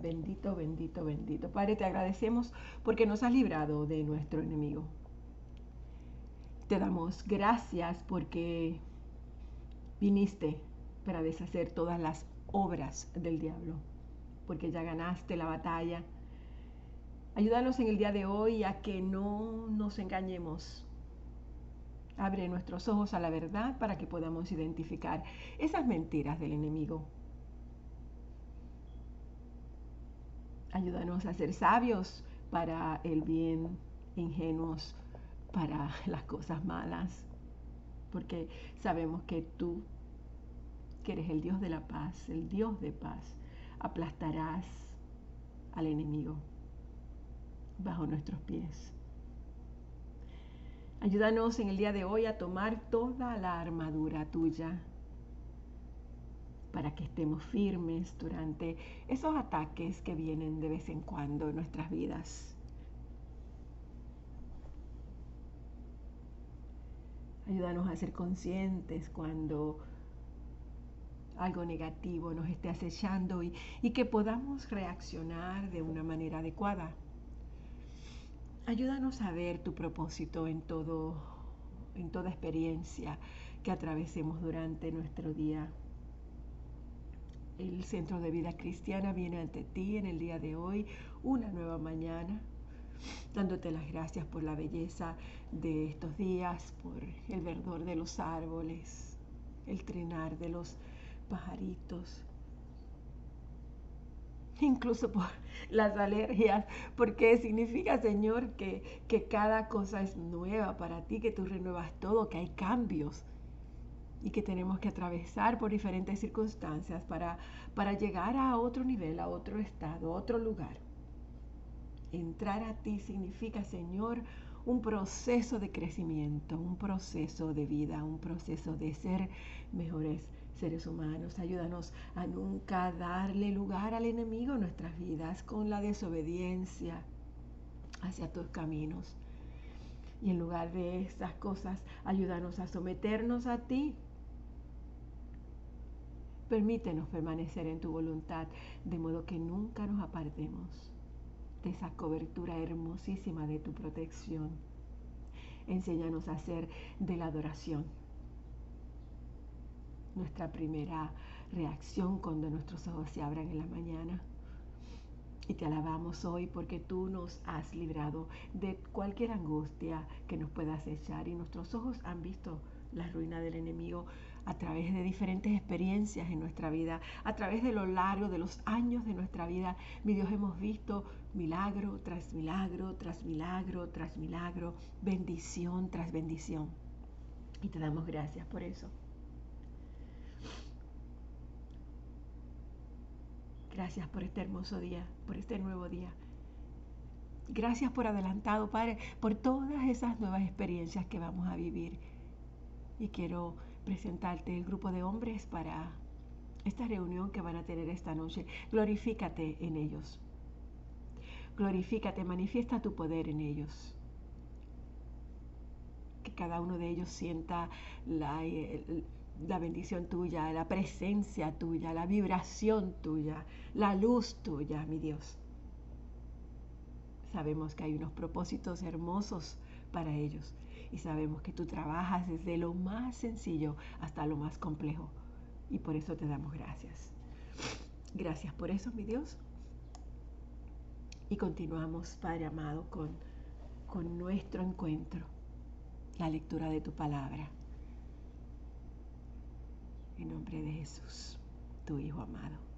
Bendito, bendito, bendito. Padre, te agradecemos porque nos has librado de nuestro enemigo. Te damos gracias porque viniste para deshacer todas las obras del diablo, porque ya ganaste la batalla. Ayúdanos en el día de hoy a que no nos engañemos. Abre nuestros ojos a la verdad para que podamos identificar esas mentiras del enemigo Ayúdanos a ser sabios para el bien, ingenuos para las cosas malas, porque sabemos que tú, que eres el Dios de la paz, el Dios de paz, aplastarás al enemigo bajo nuestros pies. Ayúdanos en el día de hoy a tomar toda la armadura tuya para que estemos firmes durante esos ataques que vienen de vez en cuando en nuestras vidas. Ayúdanos a ser conscientes cuando algo negativo nos esté acechando y, que podamos reaccionar de una manera adecuada. Ayúdanos a ver tu propósito en todo, en toda experiencia que atravesemos durante nuestro día el Centro de Vida Cristiana viene ante ti en el día de hoy, una nueva mañana, dándote las gracias por la belleza de estos días, por el verdor de los árboles, el trinar de los pajaritos, incluso por las alergias, porque significa, Señor, que, que cada cosa es nueva para ti, que tú renuevas todo, que hay cambios y que tenemos que atravesar por diferentes circunstancias para, para llegar a otro nivel, a otro estado, a otro lugar. Entrar a ti significa, Señor, un proceso de crecimiento, un proceso de vida, un proceso de ser mejores seres humanos. Ayúdanos a nunca darle lugar al enemigo en nuestras vidas con la desobediencia hacia tus caminos. Y en lugar de estas cosas, ayúdanos a someternos a ti Permítenos permanecer en tu voluntad, de modo que nunca nos apartemos de esa cobertura hermosísima de tu protección. Enséñanos a hacer de la adoración nuestra primera reacción cuando nuestros ojos se abran en la mañana. Y te alabamos hoy porque tú nos has librado de cualquier angustia que nos pueda acechar y nuestros ojos han visto la ruina del enemigo a través de diferentes experiencias en nuestra vida, a través de lo largo de los años de nuestra vida. Mi Dios, hemos visto milagro tras milagro, tras milagro, tras milagro, bendición tras bendición. Y te damos gracias por eso. Gracias por este hermoso día, por este nuevo día. Gracias por adelantado, Padre, por todas esas nuevas experiencias que vamos a vivir. Y quiero presentarte el grupo de hombres para esta reunión que van a tener esta noche. Glorifícate en ellos. Glorifícate, manifiesta tu poder en ellos. Que cada uno de ellos sienta la, la bendición tuya, la presencia tuya, la vibración tuya, la luz tuya, mi Dios. Sabemos que hay unos propósitos hermosos para ellos y sabemos que tú trabajas desde lo más sencillo hasta lo más complejo. Y por eso te damos gracias. Gracias por eso, mi Dios. Y continuamos, Padre amado, con, con nuestro encuentro, la lectura de tu palabra. En nombre de Jesús, tu Hijo amado.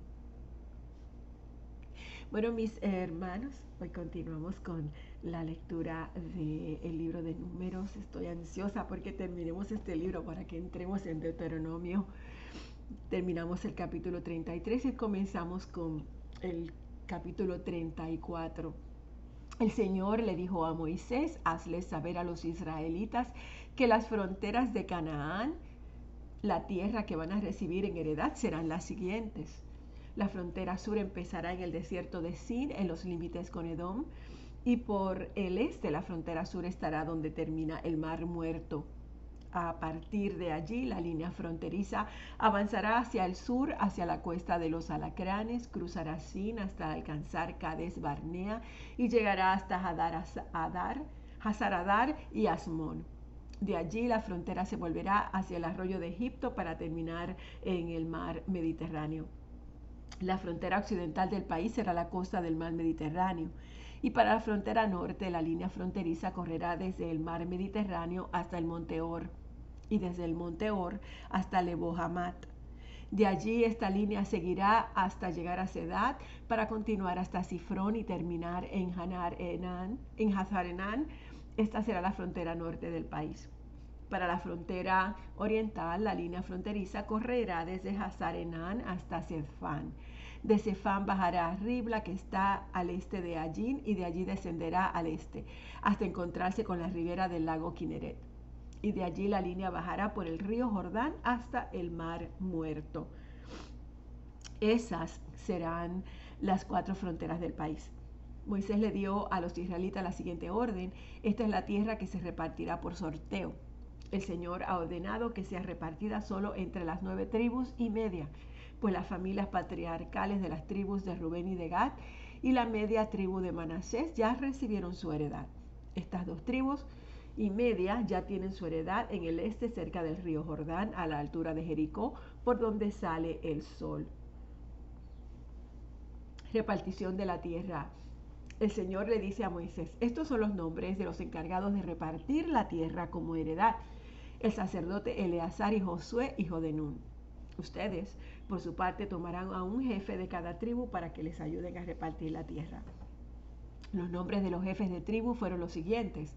Bueno, mis hermanos, hoy continuamos con la lectura del libro de números. Estoy ansiosa porque terminemos este libro para que entremos en Deuteronomio. Terminamos el capítulo 33 y comenzamos con el capítulo 34. El Señor le dijo a Moisés, hazle saber a los israelitas que las fronteras de Canaán, la tierra que van a recibir en heredad, serán las siguientes. La frontera sur empezará en el desierto de Sin, en los límites con Edom y por el este la frontera sur estará donde termina el mar muerto, A partir de allí, la línea fronteriza avanzará hacia el sur, hacia la cuesta de los Alacranes, cruzará Sin hasta alcanzar Cades Barnea y llegará hasta Hadar, Hazaradar y Asmón. De allí la frontera se volverá hacia el arroyo de Egipto para terminar en el mar Mediterráneo. La frontera occidental del país será la costa del mar Mediterráneo y para la frontera norte la línea fronteriza correrá desde el mar Mediterráneo hasta el monte Or y desde el monte Or hasta Lebo De allí esta línea seguirá hasta llegar a Sedad para continuar hasta Sifrón y terminar en Hanar Enan, en Hazar. Esta será la frontera norte del país. Para la frontera oriental, la línea fronteriza correrá desde Hazar Enan hasta Sedfán de Cefán bajará a Ribla, que está al este de Allín, y de allí descenderá al este, hasta encontrarse con la ribera del lago Kineret. Y de allí la línea bajará por el río Jordán hasta el mar muerto. Esas serán las cuatro fronteras del país. Moisés le dio a los israelitas la siguiente orden. Esta es la tierra que se repartirá por sorteo. El Señor ha ordenado que sea repartida solo entre las nueve tribus y media pues las familias patriarcales de las tribus de Rubén y de Gad y la media tribu de Manasés ya recibieron su heredad. Estas dos tribus y media ya tienen su heredad en el este cerca del río Jordán a la altura de Jericó por donde sale el sol. Repartición de la tierra. El Señor le dice a Moisés, estos son los nombres de los encargados de repartir la tierra como heredad. El sacerdote Eleazar y Josué, hijo de Nun. Ustedes, por su parte, tomarán a un jefe de cada tribu para que les ayuden a repartir la tierra. Los nombres de los jefes de tribu fueron los siguientes.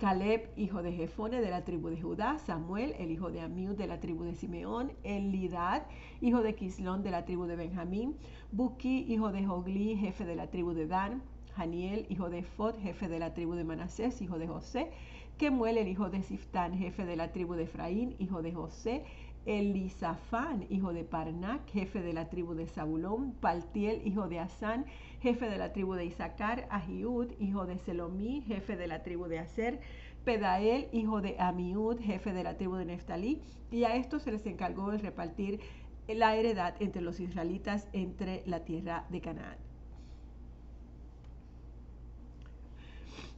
Caleb, hijo de Jefone de la tribu de Judá, Samuel, el hijo de Amiud de la tribu de Simeón, Elidad, hijo de Quislón de la tribu de Benjamín, Buki, hijo de Jogli, jefe de la tribu de Dan, Janiel, hijo de Fod, jefe de la tribu de Manasés, hijo de José, Kemuel, el hijo de Siftán, jefe de la tribu de Efraín, hijo de José, Elisafán, hijo de Parnac, jefe de la tribu de Zabulón, Paltiel, hijo de Asán, jefe de la tribu de Isaacar, Ahiud, hijo de Selomí, jefe de la tribu de Aser, Pedael, hijo de Amiud, jefe de la tribu de Neftalí, y a estos se les encargó de repartir la heredad entre los israelitas entre la tierra de Canaán.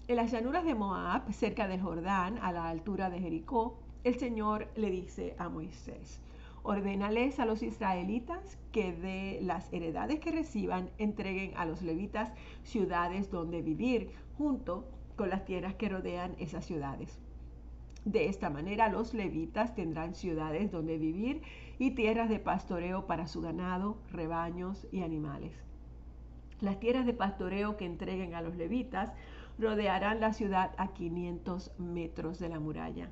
En las llanuras de Moab, cerca del Jordán, a la altura de Jericó, el Señor le dice a Moisés, ordénales a los israelitas que de las heredades que reciban entreguen a los levitas ciudades donde vivir, junto con las tierras que rodean esas ciudades. De esta manera los levitas tendrán ciudades donde vivir y tierras de pastoreo para su ganado, rebaños y animales. Las tierras de pastoreo que entreguen a los levitas rodearán la ciudad a 500 metros de la muralla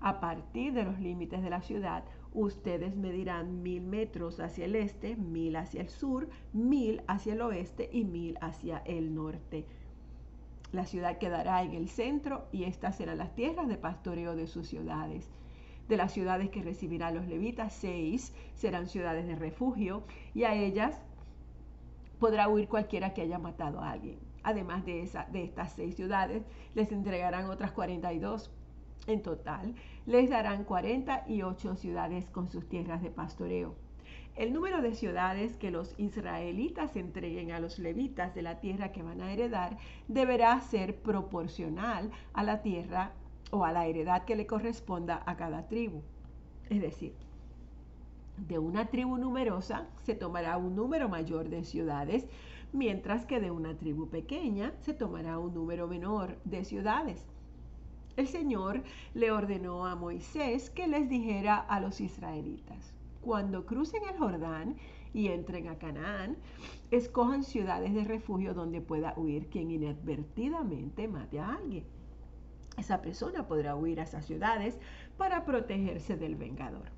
a partir de los límites de la ciudad, ustedes medirán mil metros hacia el este, mil hacia el sur, mil hacia el oeste y mil hacia el norte. La ciudad quedará en el centro y estas serán las tierras de pastoreo de sus ciudades. De las ciudades que recibirán los levitas, seis serán ciudades de refugio y a ellas podrá huir cualquiera que haya matado a alguien. Además de, esa, de estas seis ciudades, les entregarán otras 42 en total, les darán 48 ciudades con sus tierras de pastoreo. El número de ciudades que los israelitas entreguen a los levitas de la tierra que van a heredar deberá ser proporcional a la tierra o a la heredad que le corresponda a cada tribu. Es decir, de una tribu numerosa se tomará un número mayor de ciudades, mientras que de una tribu pequeña se tomará un número menor de ciudades. El Señor le ordenó a Moisés que les dijera a los israelitas, cuando crucen el Jordán y entren a Canaán, escojan ciudades de refugio donde pueda huir quien inadvertidamente mate a alguien. Esa persona podrá huir a esas ciudades para protegerse del vengador.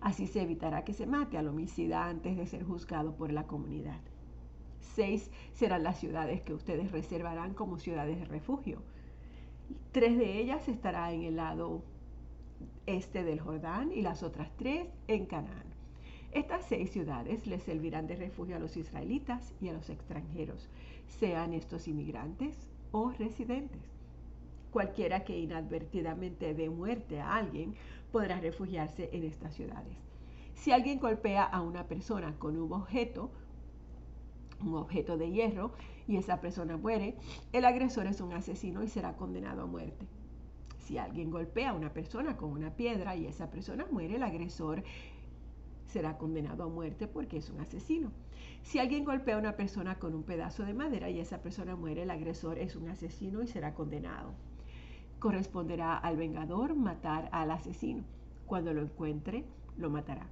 Así se evitará que se mate al homicida antes de ser juzgado por la comunidad. Seis serán las ciudades que ustedes reservarán como ciudades de refugio. Tres de ellas estará en el lado este del Jordán y las otras tres en Canaán. Estas seis ciudades les servirán de refugio a los israelitas y a los extranjeros, sean estos inmigrantes o residentes. Cualquiera que inadvertidamente dé muerte a alguien podrá refugiarse en estas ciudades. Si alguien golpea a una persona con un objeto, un objeto de hierro, y esa persona muere, el agresor es un asesino y será condenado a muerte. Si alguien golpea a una persona con una piedra y esa persona muere, el agresor será condenado a muerte porque es un asesino. Si alguien golpea a una persona con un pedazo de madera y esa persona muere, el agresor es un asesino y será condenado. Corresponderá al vengador matar al asesino. Cuando lo encuentre, lo matará.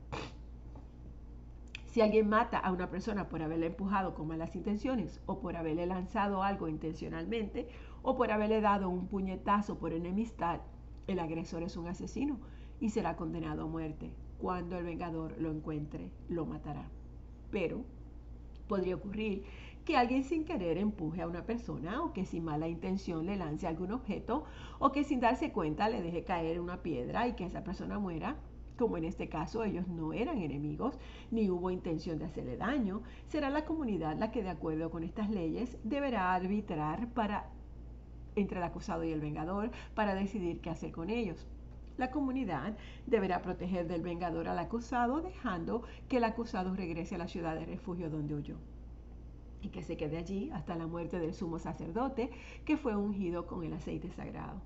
Si alguien mata a una persona por haberla empujado con malas intenciones o por haberle lanzado algo intencionalmente o por haberle dado un puñetazo por enemistad, el agresor es un asesino y será condenado a muerte. Cuando el vengador lo encuentre, lo matará. Pero podría ocurrir que alguien sin querer empuje a una persona o que sin mala intención le lance algún objeto o que sin darse cuenta le deje caer una piedra y que esa persona muera como en este caso ellos no eran enemigos ni hubo intención de hacerle daño, será la comunidad la que de acuerdo con estas leyes deberá arbitrar para entre el acusado y el vengador para decidir qué hacer con ellos. La comunidad deberá proteger del vengador al acusado dejando que el acusado regrese a la ciudad de refugio donde huyó y que se quede allí hasta la muerte del sumo sacerdote que fue ungido con el aceite sagrado.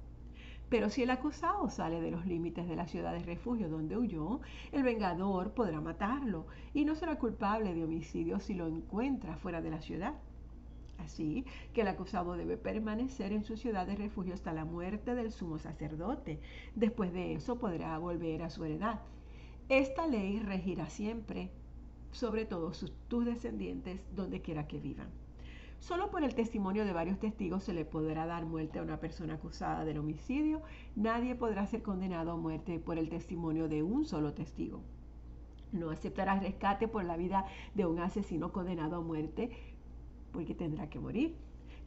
Pero si el acusado sale de los límites de la ciudad de refugio donde huyó, el vengador podrá matarlo y no será culpable de homicidio si lo encuentra fuera de la ciudad. Así que el acusado debe permanecer en su ciudad de refugio hasta la muerte del sumo sacerdote. Después de eso podrá volver a su heredad. Esta ley regirá siempre sobre todos tus descendientes donde quiera que vivan. Solo por el testimonio de varios testigos se le podrá dar muerte a una persona acusada del homicidio. Nadie podrá ser condenado a muerte por el testimonio de un solo testigo. No aceptará rescate por la vida de un asesino condenado a muerte porque tendrá que morir.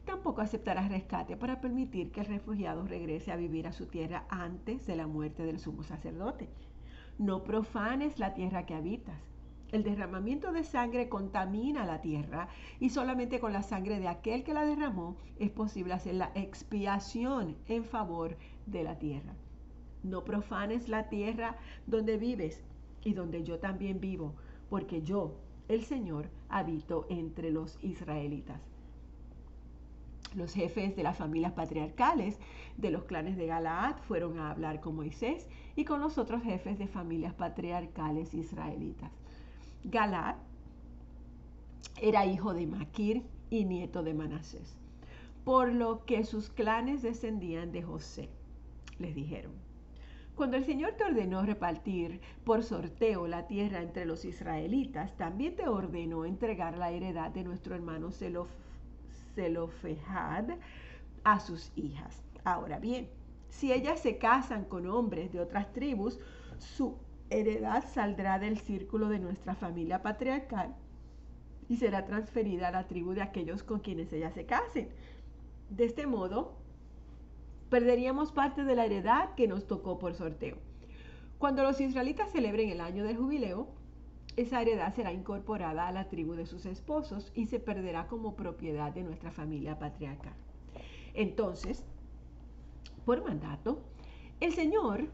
Tampoco aceptará rescate para permitir que el refugiado regrese a vivir a su tierra antes de la muerte del sumo sacerdote. No profanes la tierra que habitas. El derramamiento de sangre contamina la tierra y solamente con la sangre de aquel que la derramó es posible hacer la expiación en favor de la tierra. No profanes la tierra donde vives y donde yo también vivo, porque yo, el Señor, habito entre los israelitas. Los jefes de las familias patriarcales de los clanes de Galaad fueron a hablar con Moisés y con los otros jefes de familias patriarcales israelitas. Galad era hijo de Maquir y nieto de Manasés, por lo que sus clanes descendían de José. Les dijeron, cuando el Señor te ordenó repartir por sorteo la tierra entre los israelitas, también te ordenó entregar la heredad de nuestro hermano Zelofejad a sus hijas. Ahora bien, si ellas se casan con hombres de otras tribus, su heredad saldrá del círculo de nuestra familia patriarcal y será transferida a la tribu de aquellos con quienes ellas se casen. De este modo, perderíamos parte de la heredad que nos tocó por sorteo. Cuando los israelitas celebren el año del jubileo, esa heredad será incorporada a la tribu de sus esposos y se perderá como propiedad de nuestra familia patriarcal. Entonces, por mandato, el Señor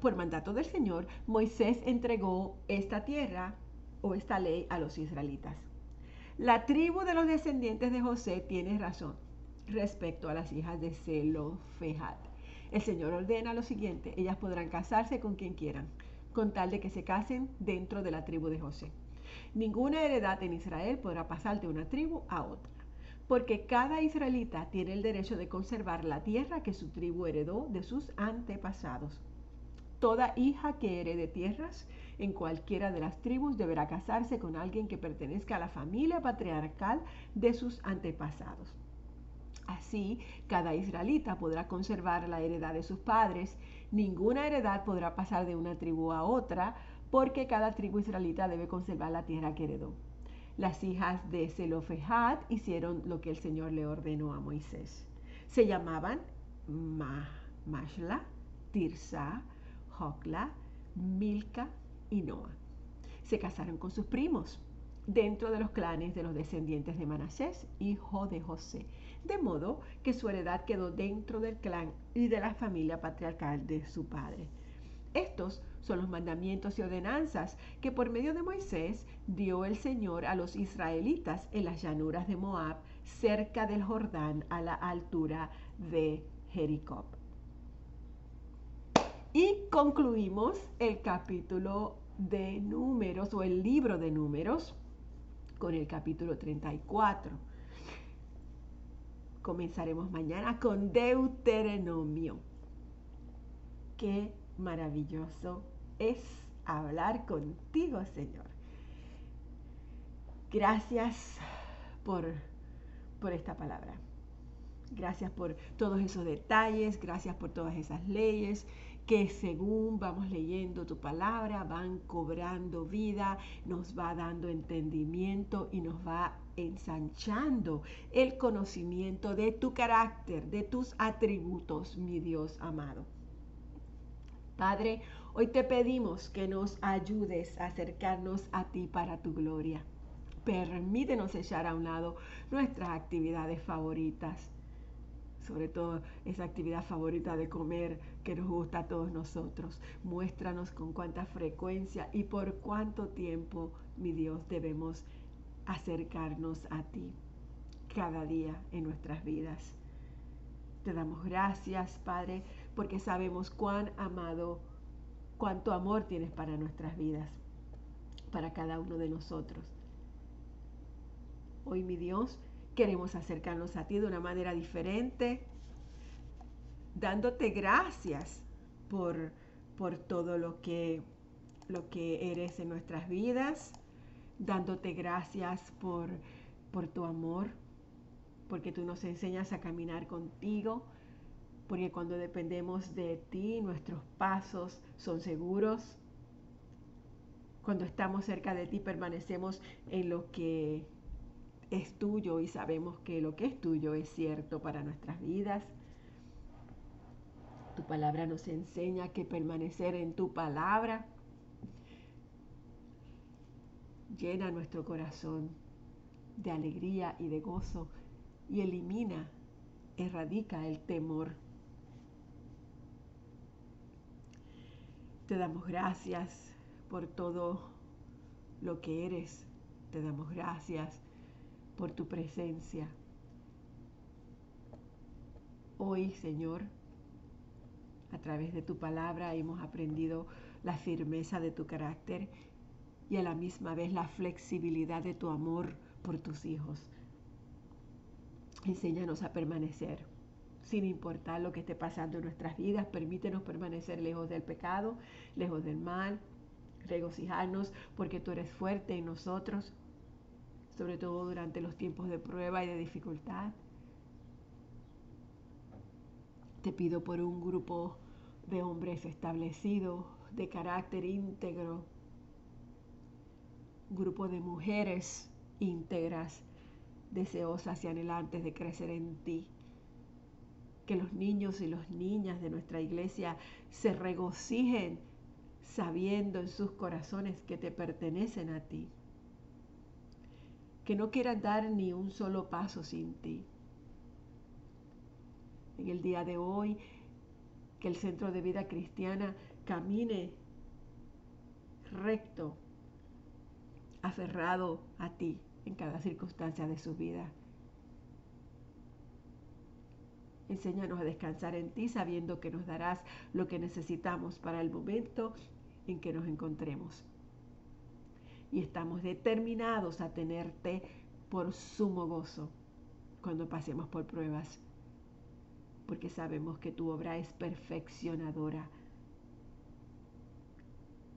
por mandato del Señor, Moisés entregó esta tierra o esta ley a los israelitas. La tribu de los descendientes de José tiene razón respecto a las hijas de Zelofejad. El Señor ordena lo siguiente, ellas podrán casarse con quien quieran, con tal de que se casen dentro de la tribu de José. Ninguna heredad en Israel podrá pasar de una tribu a otra, porque cada israelita tiene el derecho de conservar la tierra que su tribu heredó de sus antepasados. Toda hija que herede tierras en cualquiera de las tribus deberá casarse con alguien que pertenezca a la familia patriarcal de sus antepasados. Así, cada israelita podrá conservar la heredad de sus padres. Ninguna heredad podrá pasar de una tribu a otra, porque cada tribu israelita debe conservar la tierra que heredó. Las hijas de Zelofejad hicieron lo que el Señor le ordenó a Moisés. Se llamaban Mashla, Tirsa, Jocla, Milca y Noa. Se casaron con sus primos. dentro de los clanes de los descendientes de Manasés, hijo de José, de modo que su heredad quedó dentro del clan y de la familia patriarcal de su padre. Estos son los mandamientos y ordenanzas que por medio de Moisés dio el Señor a los israelitas en las llanuras de Moab, cerca del Jordán, a la altura de Jericó. Y concluimos el capítulo de números o el libro de números con el capítulo 34. Comenzaremos mañana con Deuteronomio. Qué maravilloso es hablar contigo, Señor. Gracias por, por esta palabra. Gracias por todos esos detalles, gracias por todas esas leyes que según vamos leyendo tu palabra van cobrando vida, nos va dando entendimiento y nos va ensanchando el conocimiento de tu carácter, de tus atributos, mi Dios amado. Padre, hoy te pedimos que nos ayudes a acercarnos a ti para tu gloria. Permítenos echar a un lado nuestras actividades favoritas, sobre todo esa actividad favorita de comer que nos gusta a todos nosotros. Muéstranos con cuánta frecuencia y por cuánto tiempo, mi Dios, debemos acercarnos a ti cada día en nuestras vidas. Te damos gracias, Padre, porque sabemos cuán amado, cuánto amor tienes para nuestras vidas, para cada uno de nosotros. Hoy, mi Dios, queremos acercarnos a ti de una manera diferente, dándote gracias por, por todo lo que, lo que eres en nuestras vidas, dándote gracias por, por tu amor, porque tú nos enseñas a caminar contigo, porque cuando dependemos de ti, nuestros pasos son seguros. Cuando estamos cerca de ti, permanecemos en lo que es tuyo y sabemos que lo que es tuyo es cierto para nuestras vidas. Tu palabra nos enseña que permanecer en tu palabra llena nuestro corazón de alegría y de gozo y elimina, erradica el temor. Te damos gracias por todo lo que eres. Te damos gracias por tu presencia. Hoy, Señor, a través de tu palabra hemos aprendido la firmeza de tu carácter y a la misma vez la flexibilidad de tu amor por tus hijos. Enséñanos a permanecer, sin importar lo que esté pasando en nuestras vidas. Permítenos permanecer lejos del pecado, lejos del mal, regocijarnos porque tú eres fuerte en nosotros sobre todo durante los tiempos de prueba y de dificultad. Te pido por un grupo de hombres establecidos, de carácter íntegro, grupo de mujeres íntegras, deseosas y anhelantes de crecer en ti. Que los niños y las niñas de nuestra iglesia se regocijen sabiendo en sus corazones que te pertenecen a ti que no quieran dar ni un solo paso sin ti. En el día de hoy, que el centro de vida cristiana camine recto, aferrado a ti en cada circunstancia de su vida. Enséñanos a descansar en ti sabiendo que nos darás lo que necesitamos para el momento en que nos encontremos y estamos determinados a tenerte por sumo gozo cuando pasemos por pruebas, porque sabemos que tu obra es perfeccionadora.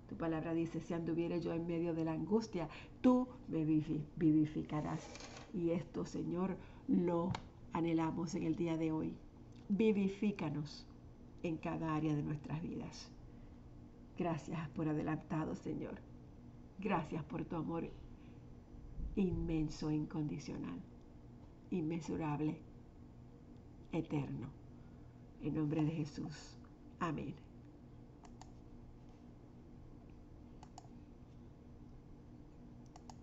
Tu palabra dice, si anduviere yo en medio de la angustia, tú me vivificarás. Y esto, Señor, lo anhelamos en el día de hoy. Vivifícanos en cada área de nuestras vidas. Gracias por adelantado, Señor. Gracias por tu amor inmenso incondicional, inmesurable, eterno. En nombre de Jesús. Amén.